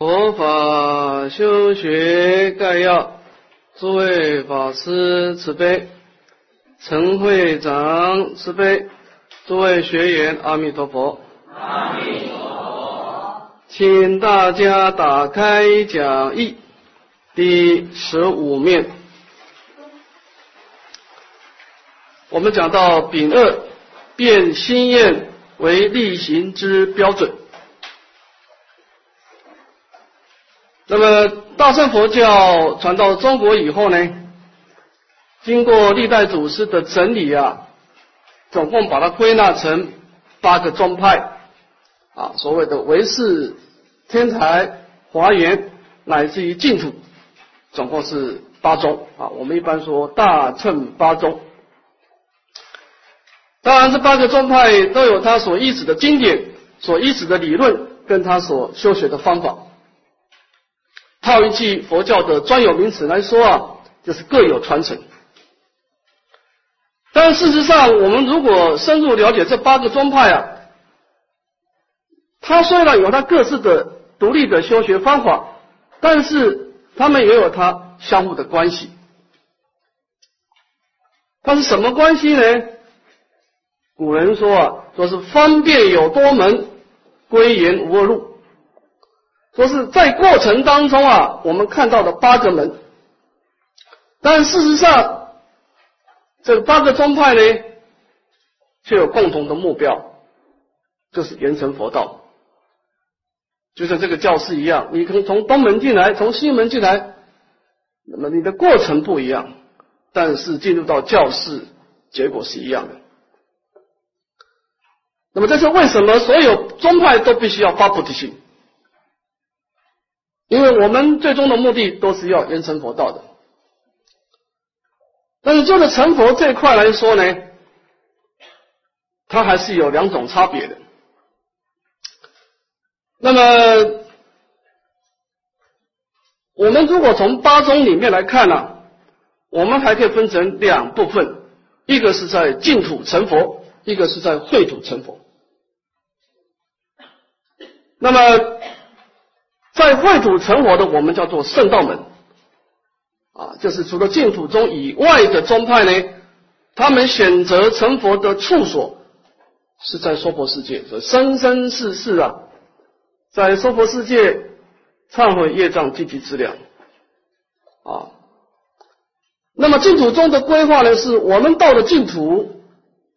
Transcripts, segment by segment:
佛法修学概要，诸位法师慈悲，陈会长慈悲，诸位学员阿弥陀佛。阿弥陀佛，请大家打开讲义第十五面，我们讲到丙二变心验为力行之标准。那么大乘佛教传到中国以后呢，经过历代祖师的整理啊，总共把它归纳成八个宗派啊，所谓的唯识、天台、华严乃至于净土，总共是八宗啊。我们一般说大乘八宗。当然，这八个宗派都有它所依止的经典、所依止的理论，跟它所修学的方法。套一句佛教的专有名词来说啊，就是各有传承。但事实上，我们如果深入了解这八个宗派啊，它虽然有它各自的独立的修学方法，但是他们也有它相互的关系。它是什么关系呢？古人说啊，说是方便有多门，归元无二路。说是在过程当中啊，我们看到的八个门，但事实上，这八个宗派呢，却有共同的目标，就是圆成佛道。就像这个教室一样，你可以从东门进来，从西门进来，那么你的过程不一样，但是进入到教室，结果是一样的。那么这是为什么？所有宗派都必须要发菩提心。因为我们最终的目的都是要圆成佛道的，但是就着成佛这一块来说呢，它还是有两种差别的。那么，我们如果从八宗里面来看呢，我们还可以分成两部分，一个是在净土成佛，一个是在秽土成佛。那么。在秽土成佛的，我们叫做圣道门啊，就是除了净土宗以外的宗派呢，他们选择成佛的处所是在娑婆世界，所以生生世世啊，在娑婆世界忏悔业障积极资粮啊。那么净土宗的规划呢，是我们到了净土，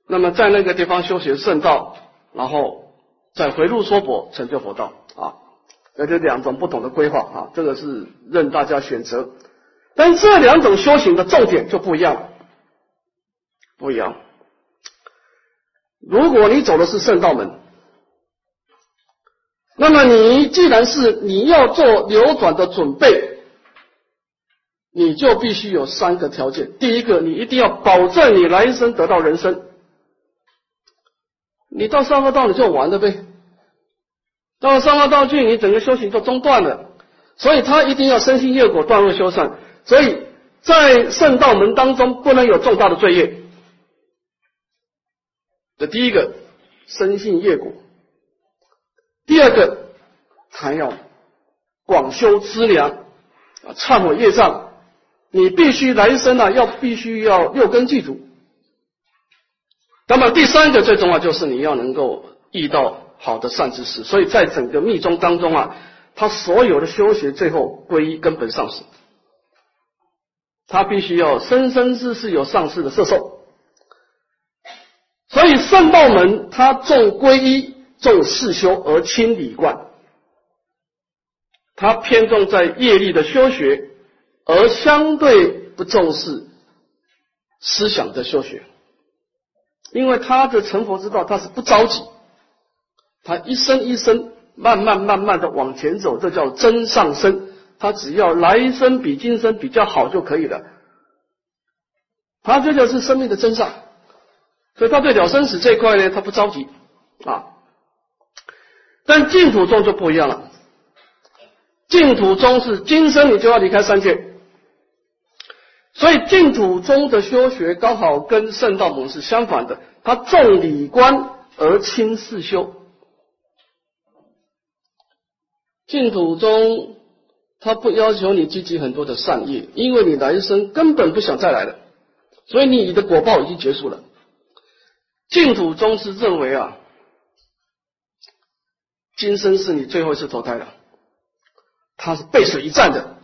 那么在那个地方修学圣道，然后再回入娑婆成就佛道啊。那这两种不同的规划啊，这个是任大家选择，但这两种修行的重点就不一样，不一样。如果你走的是圣道门，那么你既然是你要做流转的准备，你就必须有三个条件：第一个，你一定要保证你来生得到人生，你到三个道你就完了呗。到了三恶道具，你整个修行就中断了，所以他一定要身心业果断恶修善。所以在圣道门当中，不能有重大的罪业。这第一个生性业果，第二个还要广修资粮啊，忏悔业障。你必须来生啊，要必须要六根具足。那么第三个最重要就是你要能够遇到。好的善知识，所以在整个密宗当中啊，他所有的修学最后归一根本上师，他必须要生生世世有上师的摄受。所以圣道门他重皈依、重世修而轻理观，他偏重在业力的修学，而相对不重视思想的修学，因为他的成佛之道他是不着急。他一生一生慢慢慢慢的往前走，这叫真上升。他只要来生比今生比较好就可以了。他这就是生命的真相，所以他对了生死这一块呢，他不着急啊。但净土宗就不一样了，净土宗是今生你就要离开三界，所以净土宗的修学刚好跟圣道门是相反的，他重理观而轻事修。净土中他不要求你积极很多的善业，因为你来生根本不想再来了，所以你的果报已经结束了。净土宗是认为啊，今生是你最后一次投胎了，他是背水一战的，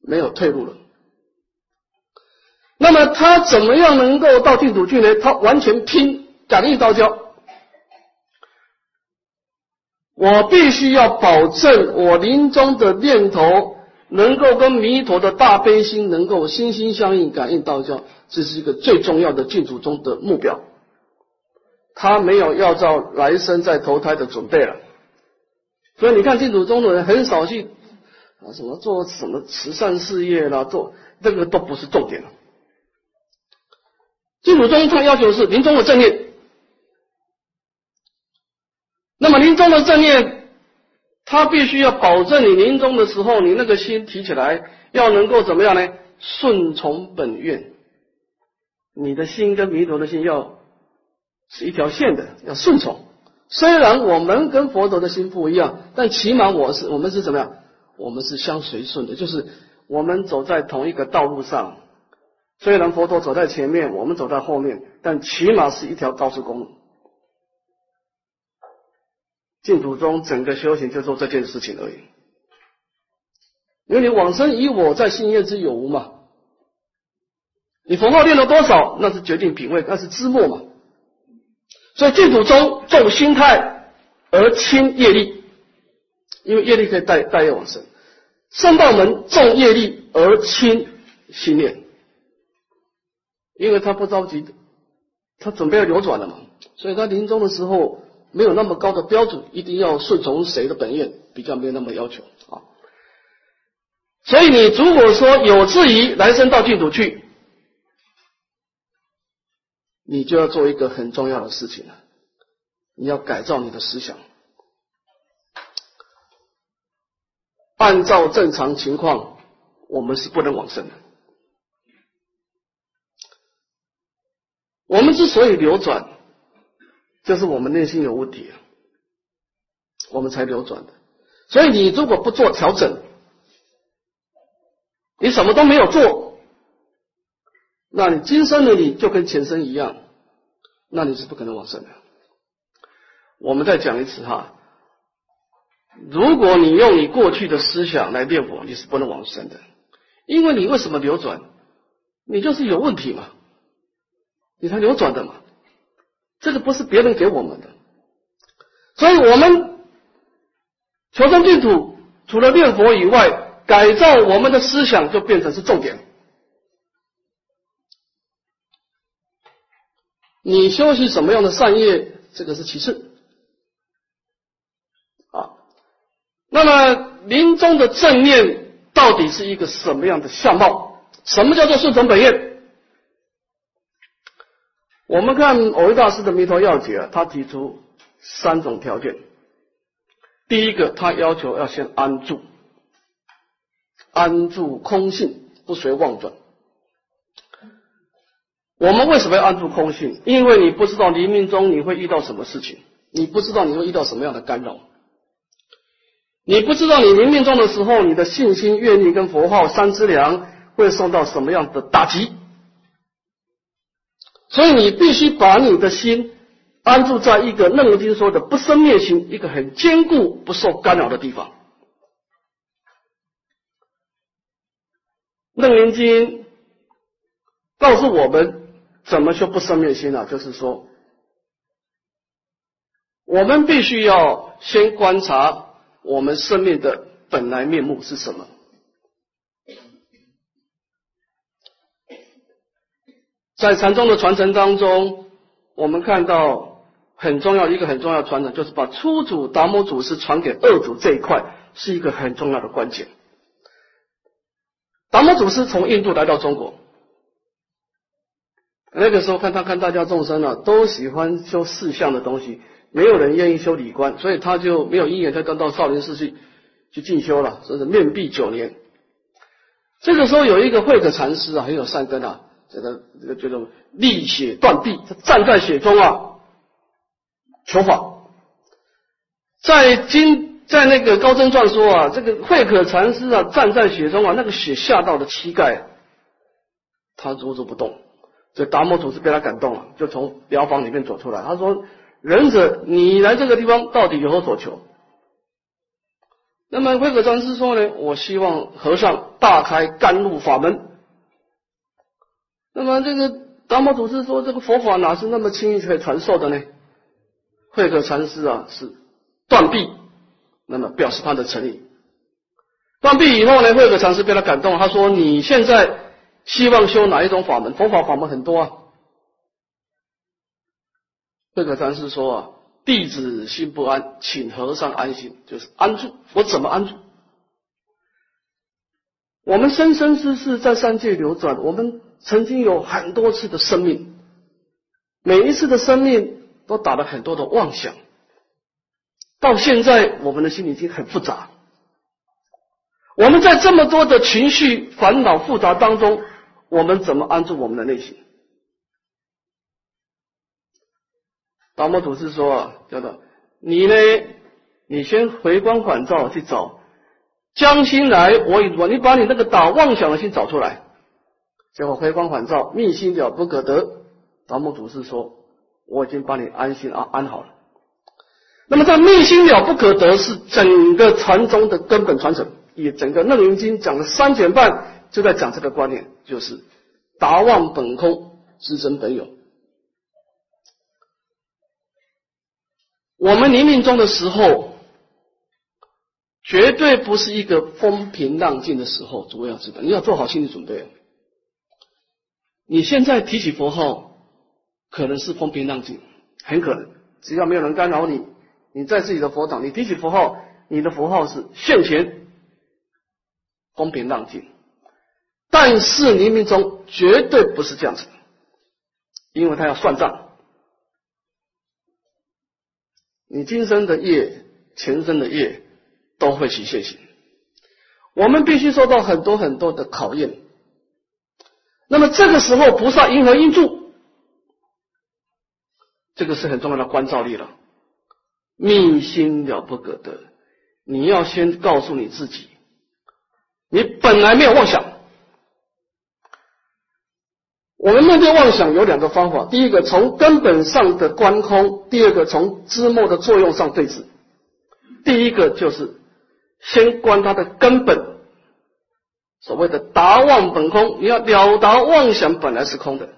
没有退路了。那么他怎么样能够到净土去呢？他完全拼感应道交。我必须要保证我临终的念头能够跟弥陀的大悲心能够心心相印，感应道交，这是一个最重要的净土中的目标。他没有要造来生再投胎的准备了，所以你看净土中的人很少去啊什么做什么慈善事业啦，做这个都不是重点了。净土中他要求是临终的正念。那么临终的正念，他必须要保证你临终的时候，你那个心提起来要能够怎么样呢？顺从本愿，你的心跟弥陀的心要是一条线的，要顺从。虽然我们跟佛陀的心不一样，但起码我是我们是怎么样？我们是相随顺的，就是我们走在同一个道路上。虽然佛陀走在前面，我们走在后面，但起码是一条高速公路。净土中整个修行就做这件事情而已，因为你往生以我在信业之有无嘛，你佛号念了多少，那是决定品位，那是知末嘛。所以净土中重心态而轻业力，因为业力可以带带业往生；圣道门重业力而轻心念，因为他不着急，他准备要流转了嘛，所以他临终的时候。没有那么高的标准，一定要顺从谁的本愿，比较没有那么要求啊。所以你如果说有质疑来生到净土去，你就要做一个很重要的事情了，你要改造你的思想，按照正常情况，我们是不能往生的。我们之所以流转。就是我们内心有问题，我们才流转的。所以你如果不做调整，你什么都没有做，那你今生的你就跟前生一样，那你是不可能往生的。我们再讲一次哈，如果你用你过去的思想来念佛，你是不能往生的，因为你为什么流转？你就是有问题嘛，你才流转的嘛。这个不是别人给我们的，所以我们求生净土，除了念佛以外，改造我们的思想就变成是重点。你修习什么样的善业，这个是其次啊。那么临终的正念到底是一个什么样的相貌？什么叫做顺从本愿？我们看藕益大师的《弥陀要解》，他提出三种条件。第一个，他要求要先安住，安住空性，不随妄转。我们为什么要安住空性？因为你不知道黎明中你会遇到什么事情，你不知道你会遇到什么样的干扰，你不知道你临命中的时候，你的信心、愿力跟佛号三资粮会受到什么样的打击。所以你必须把你的心安住在一个《楞严经》说的不生灭心，一个很坚固、不受干扰的地方。《楞严经》告诉我们怎么修不生灭心啊，就是说，我们必须要先观察我们生命的本来面目是什么。在禅宗的传承当中，我们看到很重要一个很重要的传承，就是把初祖达摩祖师传给二祖这一块，是一个很重要的关键。达摩祖师从印度来到中国，那个时候看他看大家众生啊，都喜欢修四相的东西，没有人愿意修理观，所以他就没有因缘，他刚到少林寺去去进修了，所以面壁九年。这个时候有一个慧可禅师啊，很有善根啊。这个这个叫做立血断臂，他站在血中啊，求法。在今在那个高僧传说啊，这个慧可禅师啊，站在雪中啊，那个雪下到了膝盖，他如如不动。这达摩祖师被他感动了，就从疗房里面走出来。他说：“仁者，你来这个地方到底有何所求？”那么慧可禅师说呢：“我希望和尚大开甘露法门。”那么这个达摩祖师说：“这个佛法哪是那么轻易可以传授的呢？”慧可禅师啊，是断臂，那么表示他的诚意。断臂以后呢，慧可禅师被他感动，他说：“你现在。”希望修哪一种法门？佛法法门很多啊。慧可禅师说啊：“弟子心不安，请和尚安心，就是安住。我怎么安住？我们生生世世在三界流转，我们曾经有很多次的生命，每一次的生命都打了很多的妄想，到现在我们的心理已经很复杂。我们在这么多的情绪烦恼复杂当中。”我们怎么安住我们的内心？达摩祖师说啊，叫做你呢，你先回光返照去找将心来我以我，你把你那个打妄想的心找出来，结果回光返照，密心了不可得。达摩祖师说，我已经把你安心啊安好了。那么这密心了不可得是整个禅宗的根本传承，以整个楞严经讲了三卷半。就在讲这个观念，就是达望本空，知真本有。我们临命中的时候，绝对不是一个风平浪静的时候。诸位要知道，你要做好心理准备。你现在提起佛号，可能是风平浪静，很可能，只要没有人干扰你，你在自己的佛堂，你提起佛号，你的佛号是现前，风平浪静。但是冥冥中绝对不是这样子，因为他要算账，你今生的业、前生的业都会起现行，我们必须受到很多很多的考验。那么这个时候，菩萨因何应助？这个是很重要的关照力了。命心了不可得，你要先告诉你自己，你本来没有妄想。我们面对妄想有两个方法：第一个从根本上的观空；第二个从知末的作用上对治。第一个就是先观它的根本，所谓的达妄本空。你要了达妄想本来是空的，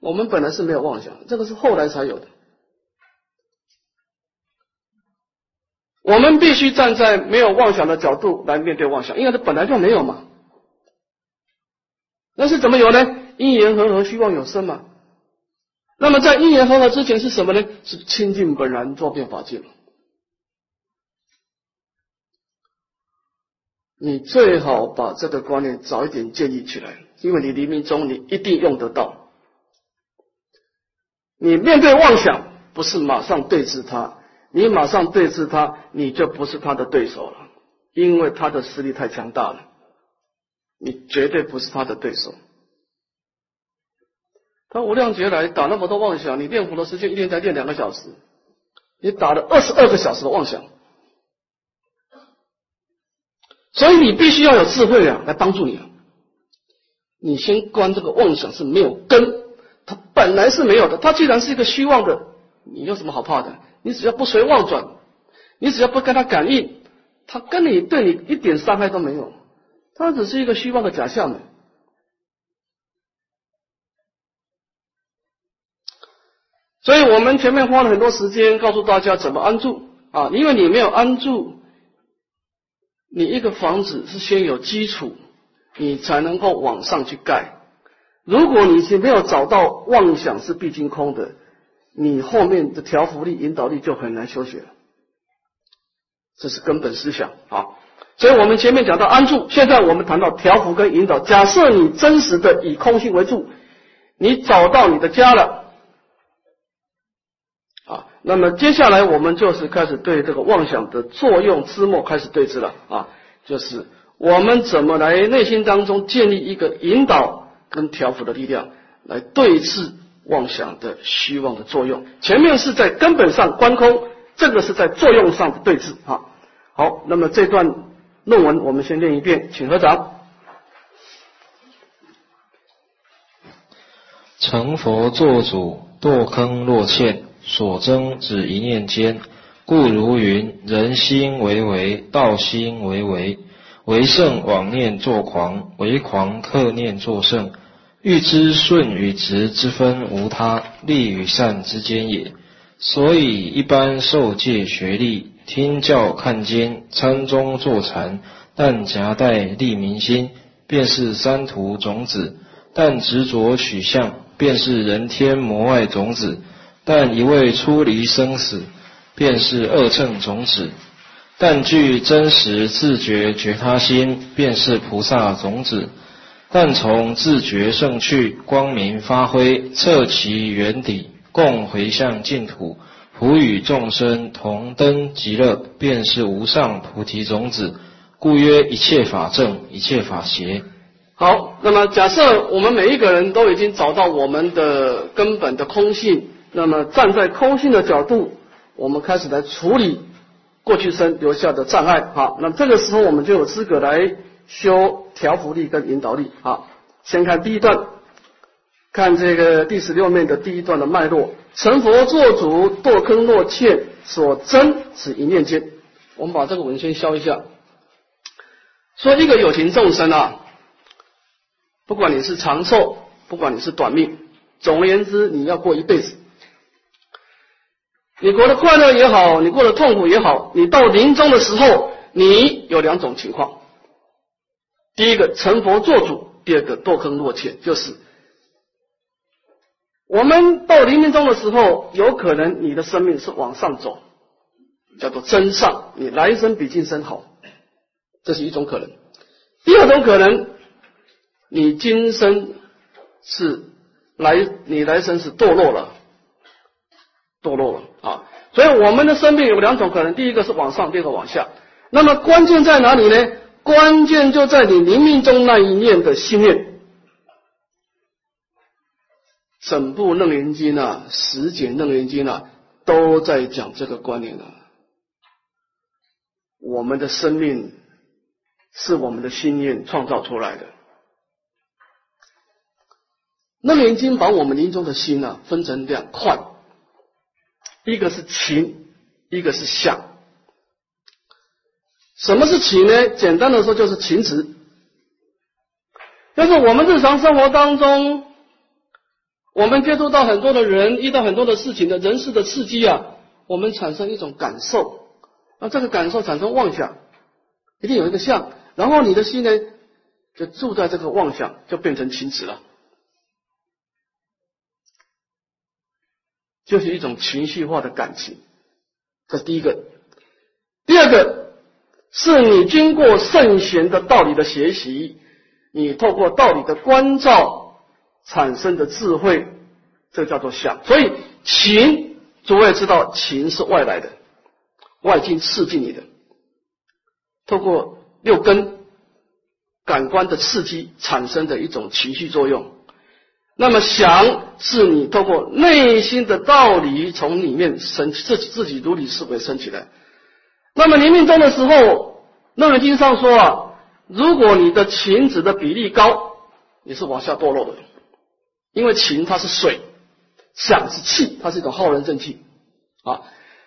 我们本来是没有妄想，这个是后来才有的。我们必须站在没有妄想的角度来面对妄想，因为它本来就没有嘛。那是怎么有呢？因缘和合，虚妄有生嘛。那么在因缘和合之前是什么呢？是清净本然，作变法界。你最好把这个观念早一点建立起来，因为你黎明中你一定用得到。你面对妄想，不是马上对峙他，你马上对峙他，你就不是他的对手了，因为他的实力太强大了。你绝对不是他的对手。他无量劫来打那么多妄想，你练佛的时间一天才练两个小时，你打了二十二个小时的妄想，所以你必须要有智慧啊，来帮助你啊。你先观这个妄想是没有根，它本来是没有的。它既然是一个虚妄的，你有什么好怕的？你只要不随妄转，你只要不跟他感应，他跟你对你一点伤害都没有。它只是一个虚妄的假象呢。所以我们前面花了很多时间告诉大家怎么安住啊，因为你没有安住，你一个房子是先有基础，你才能够往上去盖。如果你是没有找到妄想是必经空的，你后面的调伏力、引导力就很难修学了。这是根本思想啊。所以我们前面讲到安住，现在我们谈到调伏跟引导。假设你真实的以空性为住，你找到你的家了，那么接下来我们就是开始对这个妄想的作用之末开始对峙了啊，就是我们怎么来内心当中建立一个引导跟调伏的力量，来对峙妄想的虚妄的作用。前面是在根本上观空，这个是在作用上的对峙啊。好，那么这段论文我们先念一遍，请合掌。成佛作主，堕坑落堑，所争只一念间。故如云：人心为为，道心为为。为圣妄念作狂，为狂克念作圣。欲知顺与直之分无他，利与善之间也。所以一般受戒学力，听教看经，参中坐禅，但夹带利民心，便是三途种子；但执着取向，便是人天魔外种子；但一味出离生死，便是恶乘种子。但具真实自觉觉他心，便是菩萨种子；但从自觉胜趣，光明发挥，测其原底，共回向净土，普与众生同登极乐，便是无上菩提种子。故曰：一切法正，一切法邪。好，那么假设我们每一个人都已经找到我们的根本的空性，那么站在空性的角度，我们开始来处理。过去生留下的障碍，好，那这个时候我们就有资格来修调伏力跟引导力，好，先看第一段，看这个第十六面的第一段的脉络，成佛作主，堕坑落堑，所争是一念间。我们把这个文先消一下，说一个有情众生啊，不管你是长寿，不管你是短命，总而言之，你要过一辈子。你过得快乐也好，你过得痛苦也好，你到临终的时候，你有两种情况：第一个成佛做主，第二个堕坑落堑。就是我们到临命终的时候，有可能你的生命是往上走，叫做真上，你来生比今生好，这是一种可能；第二种可能，你今生是来，你来生是堕落了。堕落了啊！所以我们的生命有两种可能，第一个是往上，第二个往下。那么关键在哪里呢？关键就在你临命中那一念的心念。整部《楞严经》啊，十解《楞严经》啊，都在讲这个观念啊。我们的生命是我们的心念创造出来的。《楞严经》把我们临终的心啊，分成两块。一个是情，一个是相。什么是情呢？简单的说，就是情执。就是我们日常生活当中，我们接触到很多的人，遇到很多的事情的人事的刺激啊，我们产生一种感受，那这个感受产生妄想，一定有一个相，然后你的心呢，就住在这个妄想，就变成情执了。就是一种情绪化的感情，这是第一个。第二个是你经过圣贤的道理的学习，你透过道理的关照产生的智慧，这叫做想。所以情，诸位知道，情是外来的，外境刺激你的，透过六根感官的刺激产生的一种情绪作用。那么想是你透过内心的道理从里面生自己自己如理思维生起来。那么临命终的时候，《楞严经》上说啊，如果你的情子的比例高，你是往下堕落的，因为情它是水，想是气，它是一种浩然正气啊。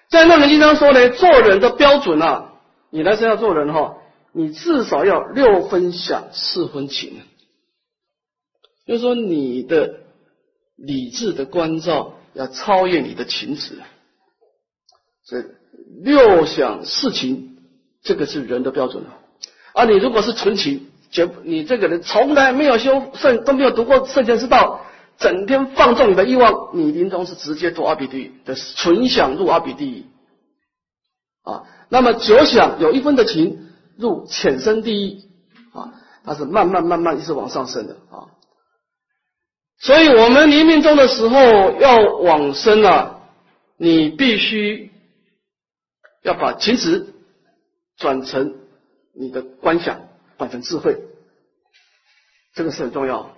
在《楞严经》上说呢，做人的标准啊，你来生要做人哈，你至少要六分想，四分情。就是说，你的理智的关照要超越你的情执，这六想四情，这个是人的标准啊。而你如果是纯情，绝你这个人从来没有修圣，都没有读过圣贤之道，整天放纵你的欲望，你临终是直接堕阿鼻地狱的，纯想入阿鼻地狱啊。那么九想有一分的情入浅深地狱啊，它是慢慢慢慢一直往上升的啊。所以，我们临命终的时候要往生啊，你必须要把情执转成你的观想，转成智慧，这个是很重要。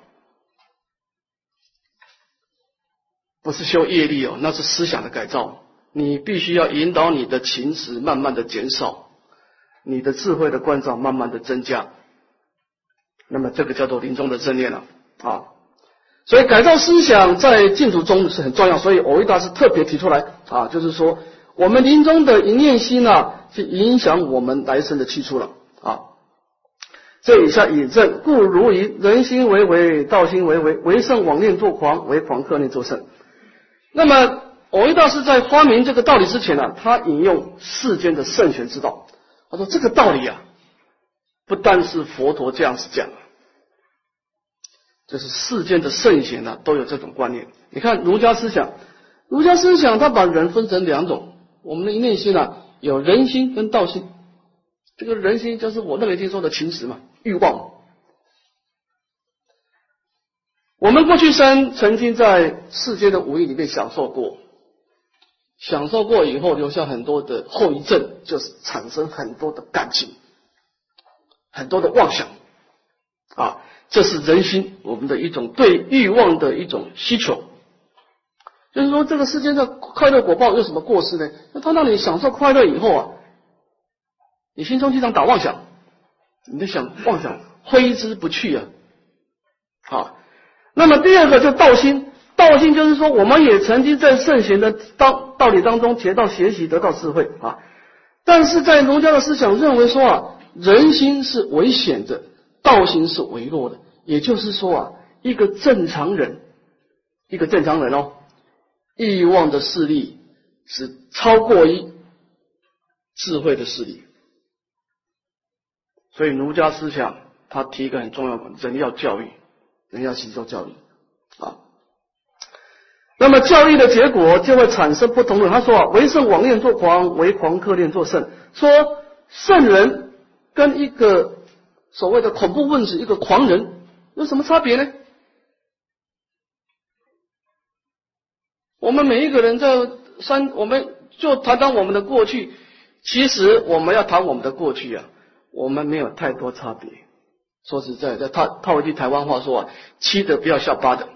不是修业力哦，那是思想的改造你必须要引导你的情识慢慢的减少，你的智慧的关照慢慢的增加。那么这个叫做临终的正念了啊。所以改造思想在净土中是很重要，所以藕益大师特别提出来啊，就是说我们临终的一念心呢，是影响我们来生的去处了啊。这以下引证，故如以人心为为，道心为为，为圣妄念作狂，为狂克念作圣。那么藕益大师在发明这个道理之前呢，他引用世间的圣贤之道，他说这个道理啊，不但是佛陀这样子讲。就是世间的圣贤呢，都有这种观念。你看儒家思想，儒家思想他把人分成两种，我们的一念心呢，有人心跟道心。这个人心就是我认为听说的情识嘛，欲望。我们过去生曾经在世间的五欲里面享受过，享受过以后留下很多的后遗症，就是产生很多的感情，很多的妄想啊。这是人心，我们的一种对欲望的一种需求。就是说，这个世界上快乐果报有什么过失呢？那他让你享受快乐以后啊，你心中经常打妄想，你的想妄想挥之不去啊。好，那么第二个就道心，道心就是说，我们也曾经在圣贤的道道理当中学到学习，得到智慧啊。但是在儒家的思想认为说啊，人心是危险的。道心是微弱的，也就是说啊，一个正常人，一个正常人哦，欲望的势力是超过于智慧的势力，所以儒家思想他提一个很重要的，人要教育，人要吸收教育啊。那么教育的结果就会产生不同的。他说啊，为圣妄念作狂，为狂克念作圣。说圣人跟一个。所谓的恐怖分子，一个狂人，有什么差别呢？我们每一个人在三，我们就谈谈我们的过去。其实我们要谈我们的过去啊，我们没有太多差别。说实在的，套套一句台湾话说啊，七的不要笑八的，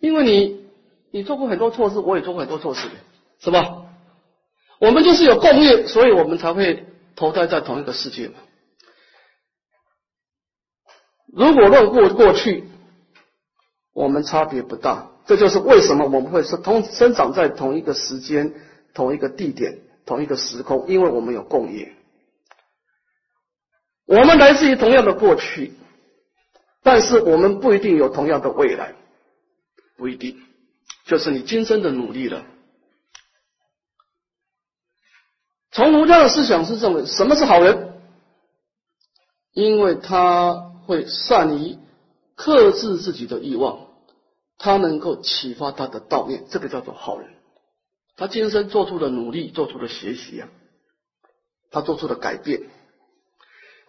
因为你你做过很多错事，我也做过很多错事，是吧？我们就是有共业，所以我们才会。投胎在同一个世界嘛？如果论过过去，我们差别不大。这就是为什么我们会是同生长在同一个时间、同一个地点、同一个时空，因为我们有共业。我们来自于同样的过去，但是我们不一定有同样的未来，不一定。就是你今生的努力了。从儒家的思想是认为什么是好人？因为他会善于克制自己的欲望，他能够启发他的道念，这个叫做好人。他今生做出的努力，做出的学习啊，他做出的改变。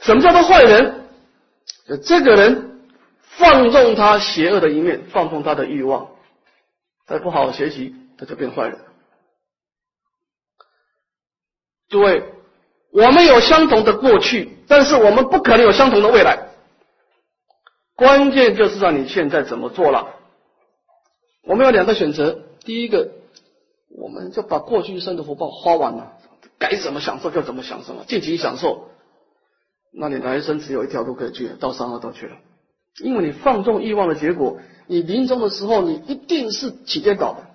什么叫做坏人？这个人放纵他邪恶的一面，放纵他的欲望，他不好好学习，他就变坏人。诸位，我们有相同的过去，但是我们不可能有相同的未来。关键就是让你现在怎么做了。我们有两个选择：第一个，我们就把过去一生的福报花完了，该怎么享受就怎么享受，尽情享受。那你来生只有一条路可以去，到三恶道去了。因为你放纵欲望的结果，你临终的时候，你一定是起颠倒的。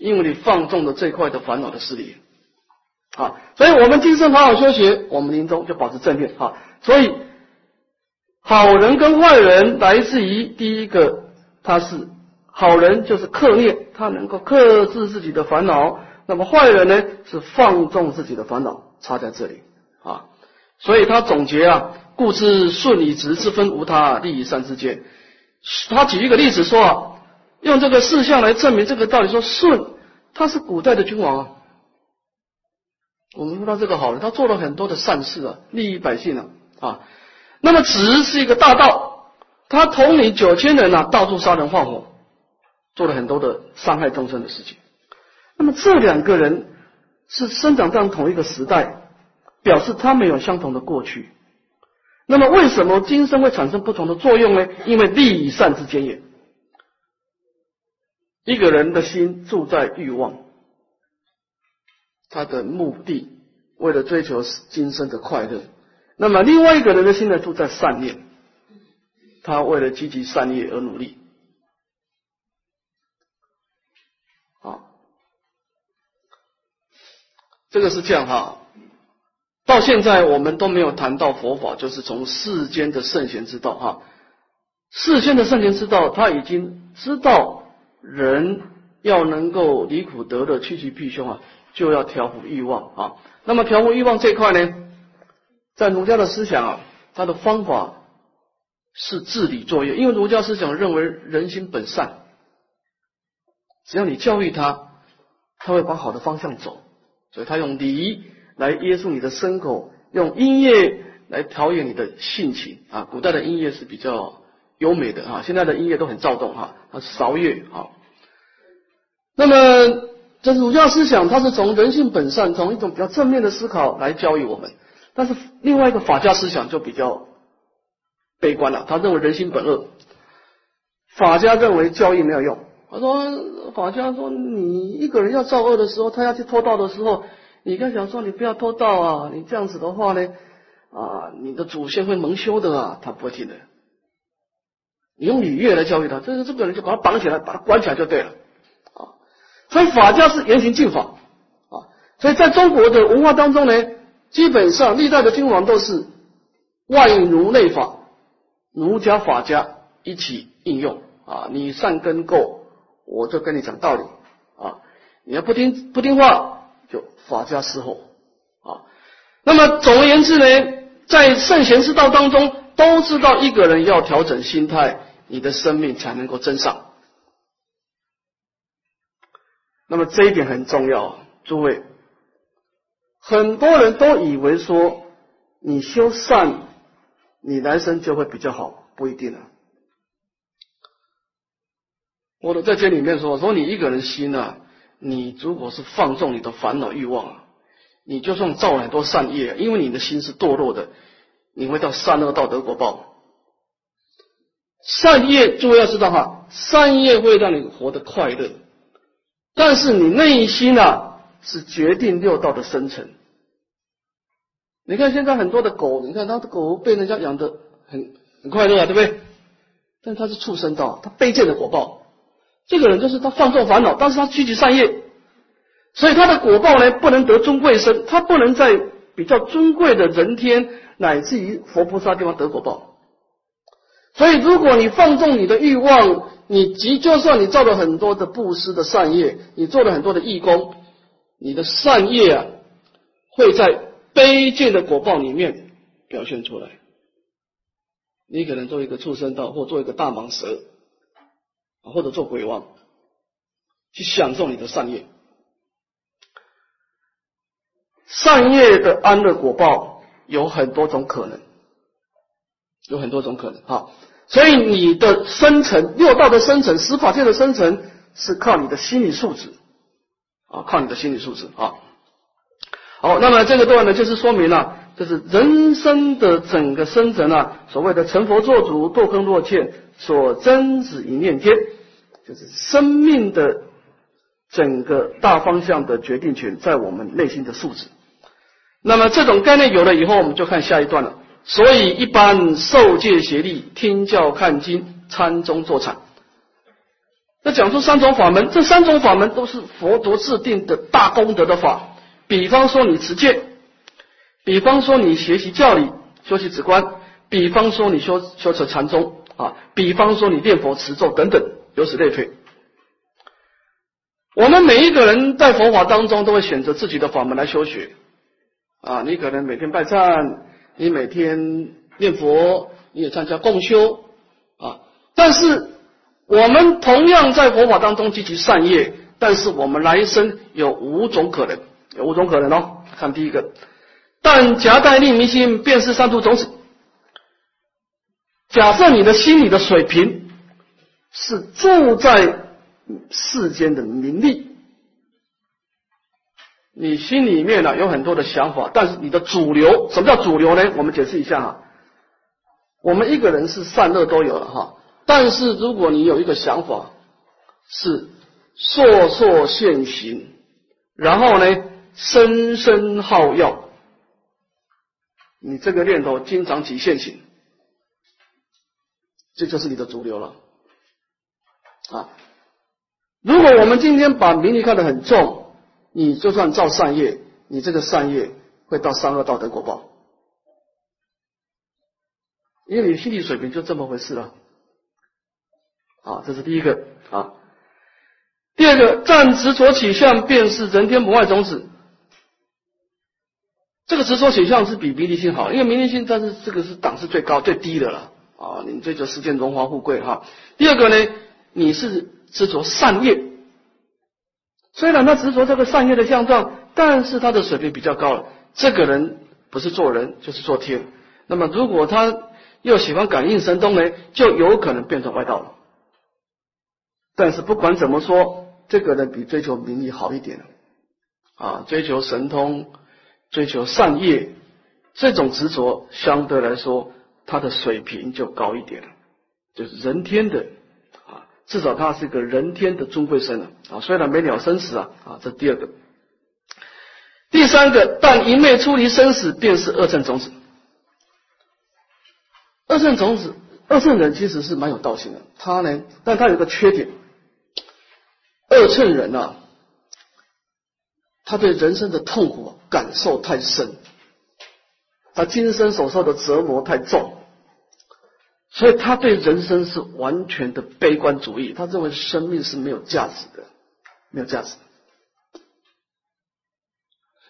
因为你放纵了这块的烦恼的势力，啊，所以我们今生好好修学，我们临终就保持正念，啊，所以好人跟坏人来自于第一个，他是好人就是克念，他能够克制自己的烦恼，那么坏人呢是放纵自己的烦恼，差在这里，啊，所以他总结啊，故知顺与直之分无他，利益善之间。他举一个例子说啊。用这个事项来证明这个道理，说顺他是古代的君王啊，我们说他这个好人，他做了很多的善事啊，利益百姓啊啊。那么直是一个大道，他统领九千人啊，到处杀人放火，做了很多的伤害众生的事情。那么这两个人是生长在同一个时代，表示他们有相同的过去。那么为什么今生会产生不同的作用呢？因为利与善之间也。一个人的心住在欲望，他的目的为了追求今生的快乐；那么另外一个人的心呢，住在善念，他为了积极善业而努力。啊，这个是这样哈。到现在我们都没有谈到佛法，就是从世间的圣贤之道哈。世间的圣贤之道，他已经知道人要能够离苦得乐、趋吉避凶啊，就要调伏欲望啊。那么调伏欲望这块呢，在儒家的思想啊，它的方法是治理作业，因为儒家思想认为人心本善，只要你教育他，他会往好的方向走，所以他用礼来约束你的牲口，用音乐来调养你的性情啊。古代的音乐是比较。优美的啊，现在的音乐都很躁动哈，它是韶乐啊。那么，这儒家思想，它是从人性本善，从一种比较正面的思考来教育我们。但是另外一个法家思想就比较悲观了，他认为人心本恶。法家认为教育没有用。他说，法家说，你一个人要造恶的时候，他要去偷盗的时候，你跟想说，你不要偷盗啊，你这样子的话呢，啊，你的祖先会蒙羞的啊，他不会听的。用礼乐来教育他，这这个人就把他绑起来，把他关起来就对了啊。所以法家是严刑峻法啊。所以在中国的文化当中呢，基本上历代的君王都是外儒内法，儒家法家一起应用啊。你善根够，我就跟你讲道理啊。你要不听不听话，就法家伺候啊。那么总而言之呢，在圣贤之道当中，都知道一个人要调整心态。你的生命才能够增上。那么这一点很重要，诸位，很多人都以为说你修善，你来生就会比较好，不一定啊。我都在这里面说，说你一个人心啊，你如果是放纵你的烦恼欲望，你就算造很多善业，因为你的心是堕落的，你会到善恶道德果报。善业，诸位要知道哈，善业会让你活得快乐，但是你内心啊是决定六道的生成。你看现在很多的狗，你看它的狗被人家养的很很快乐啊，对不对？但它是畜生道，它卑贱的果报。这个人就是他放纵烦恼，但是他积极善业，所以他的果报呢不能得尊贵身，他不能在比较尊贵的人天乃至于佛菩萨地方得果报。所以，如果你放纵你的欲望，你即就算你造了很多的布施的善业，你做了很多的义工，你的善业啊，会在卑贱的果报里面表现出来。你可能做一个畜生道，或做一个大蟒蛇，或者做鬼王，去享受你的善业。善业的安乐果报有很多种可能。有很多种可能哈，所以你的生成六道的生成，十法界的生成是靠你的心理素质啊，靠你的心理素质啊。好，那么这个段呢，就是说明了，就是人生的整个生成啊，所谓的成佛做主、堕坑落欠，所真止一念间，就是生命的整个大方向的决定权在我们内心的素质。那么这种概念有了以后，我们就看下一段了。所以，一般受戒协力，听教看经，参中坐禅。那讲出三种法门，这三种法门都是佛陀制定的大功德的法。比方说你持戒，比方说你学习教理、修习止观，比方说你修修持禅宗啊，比方说你念佛持咒等等，由此类推。我们每一个人在佛法当中都会选择自己的法门来修学啊，你可能每天拜忏。你每天念佛，你也参加共修啊。但是我们同样在佛法当中积极善业，但是我们来生有五种可能，有五种可能哦。看第一个，但夹带令迷心，便是三途种子。假设你的心理的水平是住在世间的名利。你心里面呢有很多的想法，但是你的主流，什么叫主流呢？我们解释一下哈。我们一个人是善恶都有了哈，但是如果你有一个想法是烁烁现行，然后呢，深深好药。你这个念头经常起现行，这就是你的主流了啊！如果我们今天把名利看得很重，你就算造善业，你这个善业会到三恶道德果报，因为你心理水平就这么回事了。啊，这是第一个啊。第二个，暂执着起相，便是人天不坏种子。这个执着取向是比名利心好，因为名利心但是这个是档次最高最低的了啊！你追求世间荣华富贵哈。第二个呢，你是执着善业，虽然他执着这个善业的相状，但是他的水平比较高了。这个人不是做人就是做天。那么如果他又喜欢感应神通呢，就有可能变成外道了。但是不管怎么说，这个人比追求名利好一点啊，追求神通。追求善业，这种执着相对来说，他的水平就高一点了，就是人天的，至少他是一个人天的尊贵身了啊。虽然没了生死啊啊，这第二个，第三个，但一昧出离生死，便是恶圣种子。恶圣种子，恶圣人其实是蛮有道行的，他呢，但他有个缺点，恶圣人啊。他对人生的痛苦感受太深，他今生所受的折磨太重，所以他对人生是完全的悲观主义。他认为生命是没有价值的，没有价值。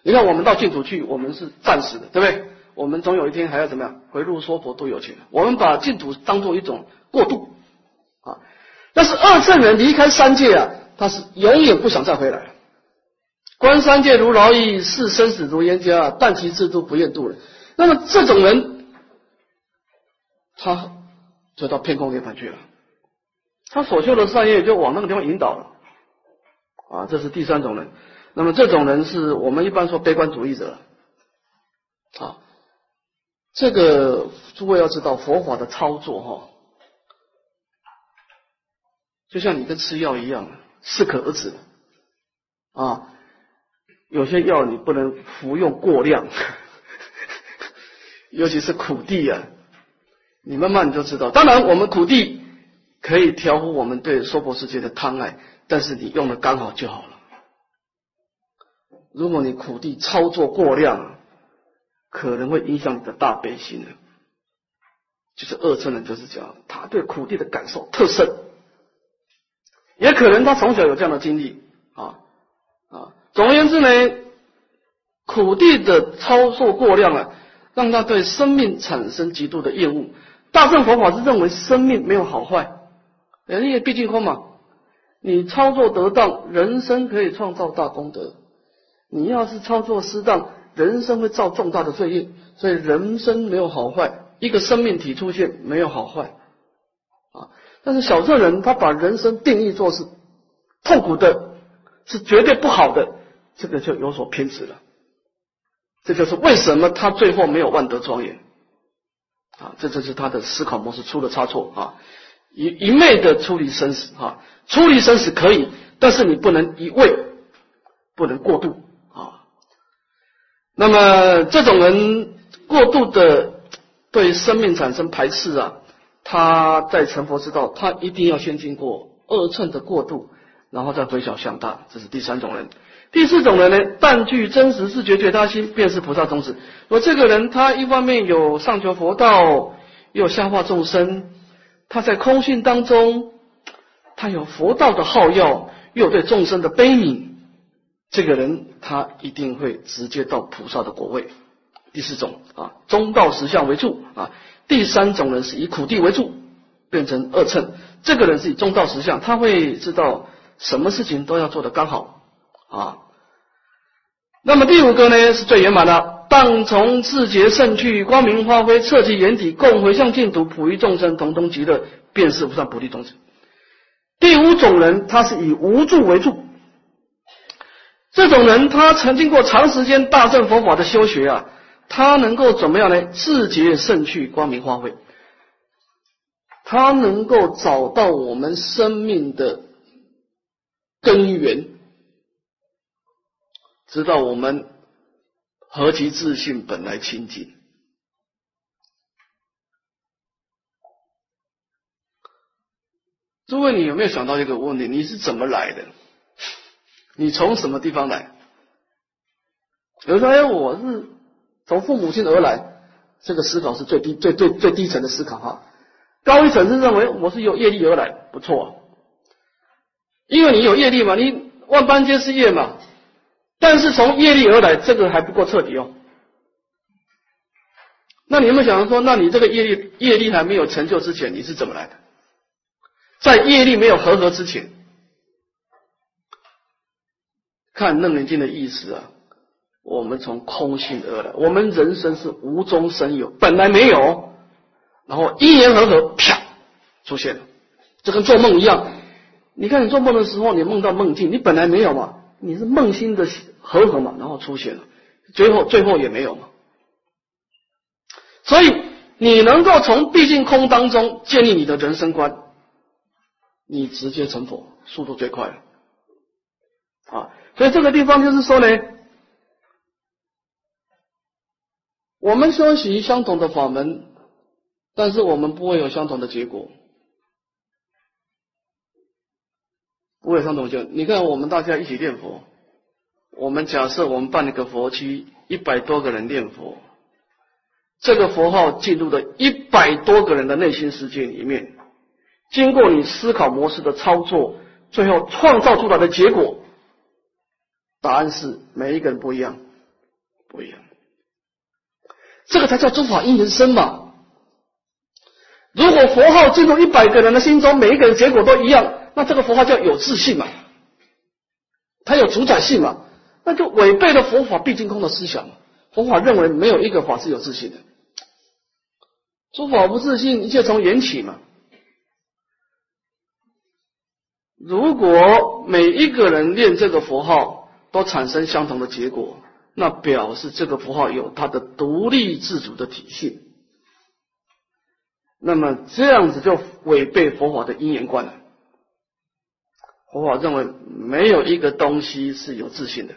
你看，我们到净土去，我们是暂时的，对不对？我们总有一天还要怎么样回路说佛都有情。我们把净土当做一种过渡啊。但是二圣人离开三界啊，他是永远不想再回来。观三界如劳役，视生死如冤家，但其制度不愿度人。那么这种人，他就到偏空涅盘去了。他所修的善业就往那个地方引导了。啊，这是第三种人。那么这种人是我们一般说悲观主义者。啊，这个诸位要知道佛法的操作哈，就像你跟吃药一样，适可而止。啊。有些药你不能服用过量，尤其是苦地啊，你慢慢你就知道。当然，我们苦地可以调和我们对娑婆世界的贪爱，但是你用的刚好就好了。如果你苦地操作过量，可能会影响你的大悲心的。就是恶称人就是讲，他对苦地的感受特深，也可能他从小有这样的经历啊啊。总而言之呢，苦地的操作过量啊，让他对生命产生极度的厌恶。大乘佛法是认为生命没有好坏，因为毕竟空嘛。你操作得当，人生可以创造大功德；你要是操作失当，人生会造重大的罪业。所以人生没有好坏，一个生命体出现没有好坏啊。但是小乘人他把人生定义作是痛苦的，是绝对不好的。这个就有所偏执了，这就是为什么他最后没有万德庄严啊！这就是他的思考模式出了差错啊！一一昧的处理生死啊，处理生死可以，但是你不能一味，不能过度啊。那么这种人过度的对生命产生排斥啊，他在成佛之道，他一定要先经过二乘的过渡，然后再回小向大，这是第三种人。第四种人呢，但具真实自觉觉他心，便是菩萨宗旨。我这个人，他一方面有上求佛道，又下化众生，他在空性当中，他有佛道的好药，又对众生的悲悯。这个人，他一定会直接到菩萨的果位。第四种啊，中道实相为助啊。第三种人是以苦地为助，变成二乘。这个人是以中道实相，他会知道什么事情都要做得刚好。啊，那么第五个呢是最圆满的，当从自觉胜趣，光明发挥，彻其眼底，共回向净土，普于众生，同登极乐，便是无上菩提种子。第五种人，他是以无助为助，这种人他曾经过长时间大乘佛法的修学啊，他能够怎么样呢？自觉胜趣，光明发挥，他能够找到我们生命的。根源，知道我们何其自信本来清净。诸位，你有没有想到一个问题？你是怎么来的？你从什么地方来？有人说：“哎，我是从父母亲而来。”这个思考是最低、最最最低层的思考哈。高一层是认为我是有业力而来，不错，因为你有业力嘛，你万般皆是业嘛。但是从业力而来，这个还不够彻底哦。那你有没有想说，那你这个业力业力还没有成就之前，你是怎么来的？在业力没有合合之前，看《楞严经》的意思啊。我们从空性而来，我们人生是无中生有，本来没有，然后因缘合合，啪出现了，就跟做梦一样。你看你做梦的时候，你梦到梦境，你本来没有嘛，你是梦心的合合嘛，然后出现了，最后最后也没有嘛。所以你能够从毕竟空当中建立你的人生观，你直接成佛，速度最快了。啊，所以这个地方就是说呢。我们修习相同的法门，但是我们不会有相同的结果，不会相同就你看，我们大家一起念佛，我们假设我们办一个佛区，一百多个人念佛，这个佛号进入了一百多个人的内心世界里面，经过你思考模式的操作，最后创造出来的结果，答案是每一个人不一样，不一样。这个才叫诸法因缘生嘛。如果佛号进入一百个人的心中，每一个人结果都一样，那这个佛号叫有自信嘛？它有主宰性嘛？那就违背了佛法毕竟空的思想。佛法认为没有一个法是有自信的，诸法不自信，一切从缘起嘛。如果每一个人念这个佛号都产生相同的结果。那表示这个符号有它的独立自主的体系，那么这样子就违背佛法的因缘观了。佛法认为没有一个东西是有自信的，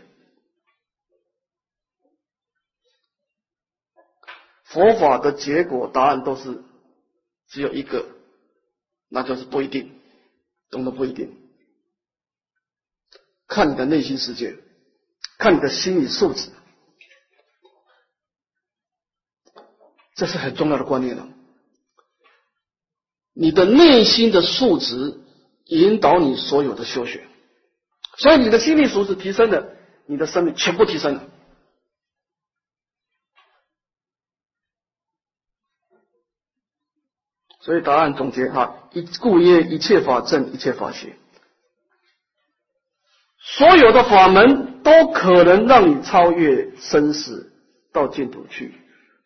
佛法的结果答案都是只有一个，那就是不一定，懂得不一定，看你的内心世界。看你的心理素质，这是很重要的观念了。你的内心的素质引导你所有的修学，所以你的心理素质提升了，你的生命全部提升了。所以答案总结哈：一故曰一切法正，一切法邪。所有的法门都可能让你超越生死到净土去，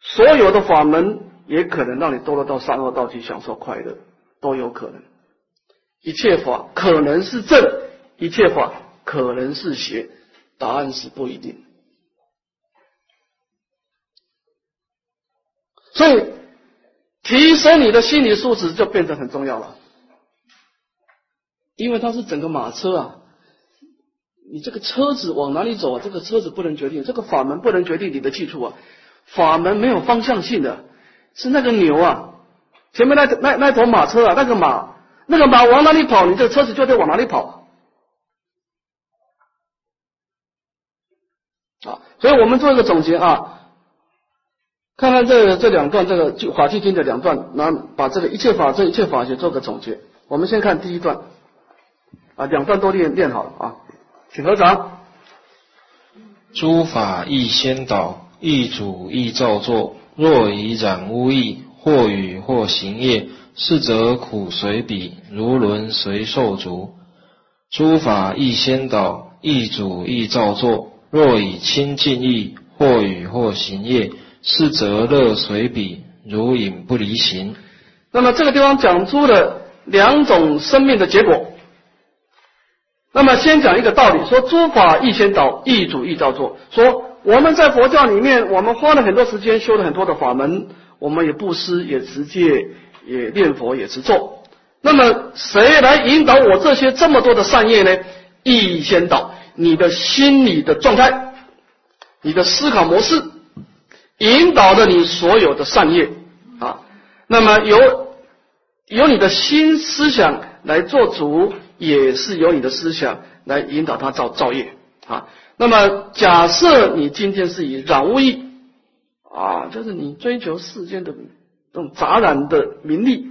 所有的法门也可能让你堕落到三恶道去享受快乐，都有可能。一切法可能是正，一切法可能是邪，答案是不一定。所以，提升你的心理素质就变得很重要了，因为它是整个马车啊。你这个车子往哪里走啊？这个车子不能决定，这个法门不能决定你的去处啊。法门没有方向性的，是那个牛啊，前面那那那头马车啊，那个马，那个马往哪里跑，你这个车子就得往哪里跑。啊，所以我们做一个总结啊，看看这这两段这个《法纪经》的两段，那把这个一切法这一切法学做个总结。我们先看第一段，啊，两段都练练好了啊。请合掌。诸法亦先导，亦主亦造作。若以染污意，或语或行业，是则苦随彼，如轮随受足。诸法亦先导，亦主亦造作。若以清净意，或语或行业，是则乐随彼，如影不离形。那么这个地方讲出了两种生命的结果。那么先讲一个道理，说诸法亦先导，一主一造作。说我们在佛教里面，我们花了很多时间修了很多的法门，我们也布施，也持戒，也念佛，也持咒。那么谁来引导我这些这么多的善业呢？意先导，你的心理的状态，你的思考模式，引导着你所有的善业啊。那么由由你的心思想来做主，也是由你的思想来引导他造造业啊。那么假设你今天是以染污意啊，就是你追求世间的这种杂染的名利，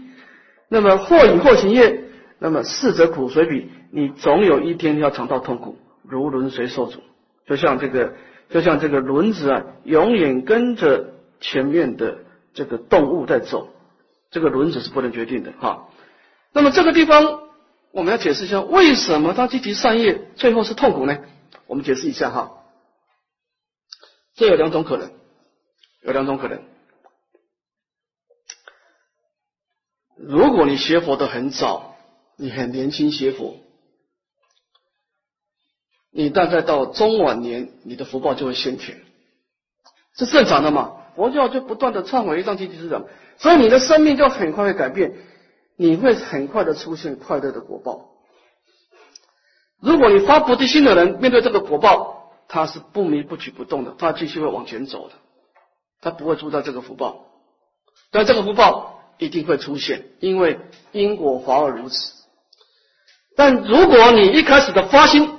那么或以或行业，那么逝者苦随彼，你总有一天要尝到痛苦，如轮随受阻，就像这个就像这个轮子啊，永远跟着前面的这个动物在走。这个轮子是不能决定的哈。那么这个地方我们要解释一下，为什么他积极善业最后是痛苦呢？我们解释一下哈。这有两种可能，有两种可能。如果你学佛的很早，你很年轻学佛，你大概到中晚年，你的福报就会先甜，是正常的嘛？佛教就不断的忏悔，让积极市长。所以你的生命就很快会改变，你会很快的出现快乐的果报。如果你发菩提心的人，面对这个果报，他是不迷不取不动的，他继续会往前走的，他不会住在这个福报。但这个福报一定会出现，因为因果法而如此。但如果你一开始的发心，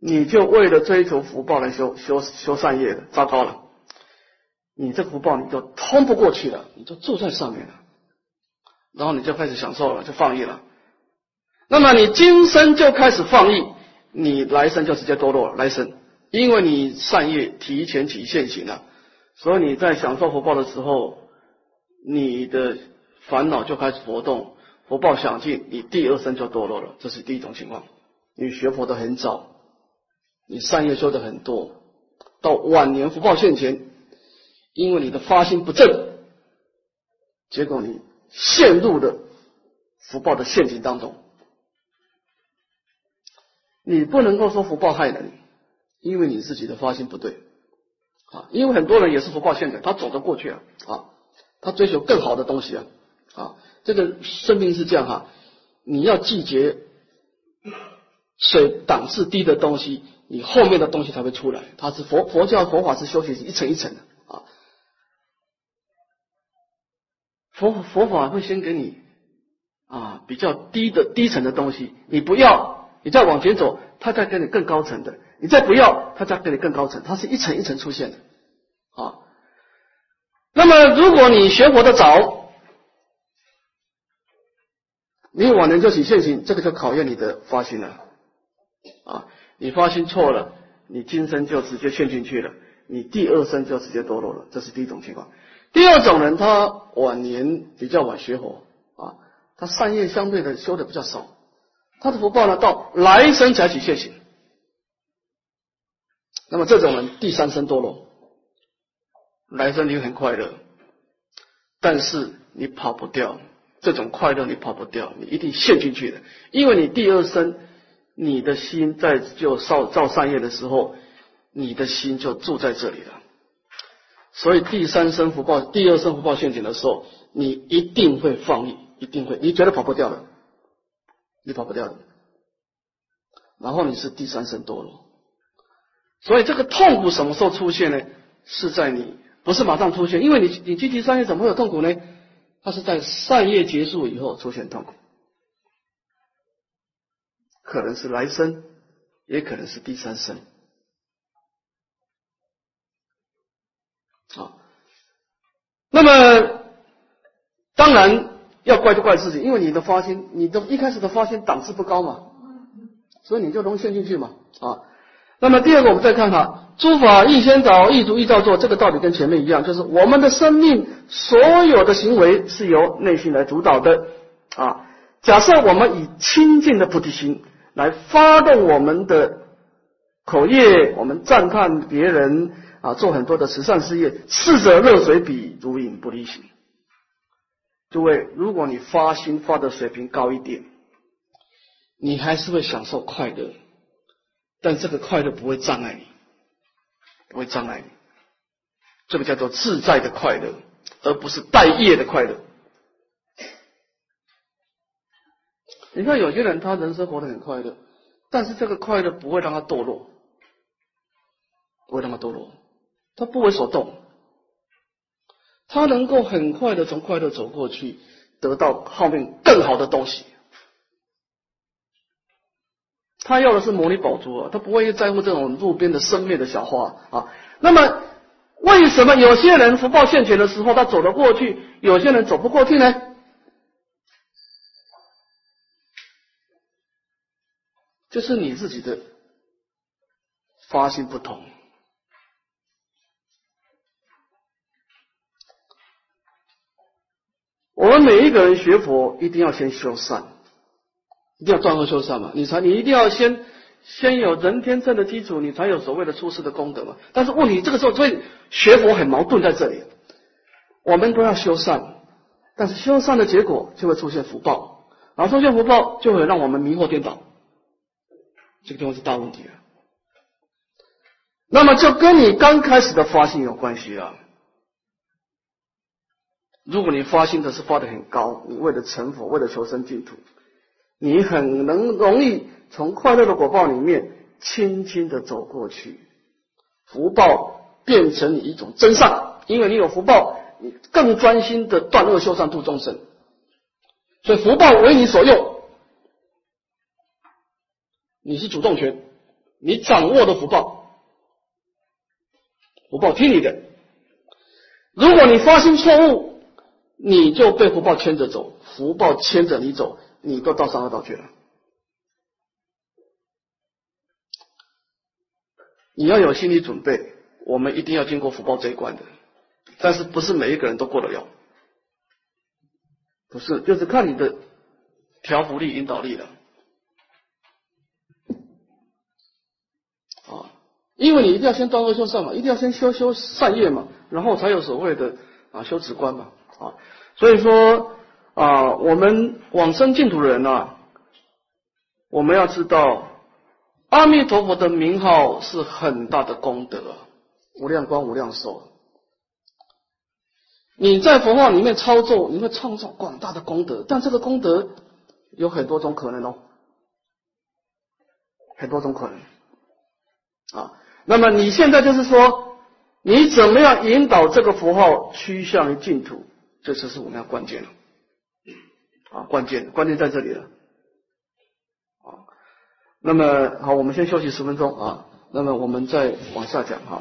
你就为了追求福报来修修修善业的，糟糕了。你这福报你就通不过去了，你就住在上面了，然后你就开始享受了，就放逸了。那么你今生就开始放逸，你来生就直接堕落来生，因为你善业提前起现行了，所以你在享受福报的时候，你的烦恼就开始活动，福报享尽，你第二生就堕落了。这是第一种情况。你学佛的很早，你善业修的很多，到晚年福报现前。因为你的发心不正，结果你陷入了福报的陷阱当中。你不能够说福报害人，因为你自己的发心不对啊。因为很多人也是福报陷阱，他走得过去啊啊，他追求更好的东西啊啊。这个生命是这样哈，你要拒绝水档次低的东西，你后面的东西才会出来。它是佛佛教佛法是修行是一层一层的啊。佛佛法会先给你啊比较低的低层的东西，你不要，你再往前走，他再给你更高层的，你再不要，他再给你更高层，它是一层一层出现的啊。那么如果你学佛的早，你往年就起现行，这个就考验你的发心了啊。你发心错了，你今生就直接陷进去了，你第二生就直接堕落了，这是第一种情况。第二种人，他晚年比较晚学佛啊，他善业相对的修的比较少，他的福报呢到来生才起现行。那么这种人第三生堕落，来生你很快乐，但是你跑不掉这种快乐，你跑不掉，你一定陷进去的，因为你第二生你的心在就造造善业的时候，你的心就住在这里了。所以第三生福报、第二生福报陷阱的时候，你一定会放逸，一定会，你觉得跑不掉的，你跑不掉的。然后你是第三生堕落，所以这个痛苦什么时候出现呢？是在你不是马上出现，因为你你积极善业怎么会有痛苦呢？它是在善业结束以后出现痛苦，可能是来生，也可能是第三生。啊，那么当然要怪就怪自己，因为你的发心，你的一开始的发心档次不高嘛，所以你就容易陷进去嘛。啊，那么第二个我们再看哈，诸法易先导，易足易造作，这个道理跟前面一样，就是我们的生命所有的行为是由内心来主导的啊。假设我们以清净的菩提心来发动我们的口业，我们赞叹别人。啊，做很多的慈善事业，逝者热水比，如影不离形。诸位，如果你发心发的水平高一点，你还是会享受快乐，但这个快乐不会障碍你，不会障碍你。这个叫做自在的快乐，而不是待业的快乐。你看有些人他人生活得很快乐，但是这个快乐不会让他堕落，不会让他堕落，他不为所动，他能够很快的从快乐走过去，得到后面更好的东西。他要的是摩尼宝珠啊，他不会在乎这种路边的生灭的小花啊。那么，为什么有些人福报现前的时候他走得过去，有些人走不过去呢？就是你自己的发心不同。我们每一个人学佛，一定要先修善。一定要断恶修善嘛，你才你一定要先先有人天正的基础，你才有所谓的出世的功德嘛。但是问题这个时候，所以学佛很矛盾在这里。我们都要修善，但是修善的结果就会出现福报，然后出现福报就会让我们迷惑颠倒，这个地方是大问题了。那么就跟你刚开始的发心有关系啊。如果你发心的是发的很高，你为了成佛，为了求生净土。你很能容易从快乐的果报里面轻轻的走过去，福报变成你一种真善，因为你有福报，你更专心的断恶修善度众生，所以福报为你所用，你是主动权，你掌握的福报，福报听你的，如果你发生错误，你就被福报牵着走，福报牵着你走。你都到三恶道去了，你要有心理准备。我们一定要经过福报这一关的，但是不是每一个人都过得了，不是，就是看你的调伏力、引导力了。啊，因为你一定要先断恶修善嘛，一定要先修修善业嘛，然后才有所谓的啊修止观嘛，啊，所以说。啊，我们往生净土人啊，我们要知道，阿弥陀佛的名号是很大的功德，无量光无量寿。你在佛号里面操作，你会创造广大的功德，但这个功德有很多种可能哦，很多种可能啊。那么你现在就是说，你怎么样引导这个符号趋向于净土，这次是我们要关键的。啊，关键关键在这里了，啊，那么好，我们先休息十分钟啊，那么我们再往下讲哈。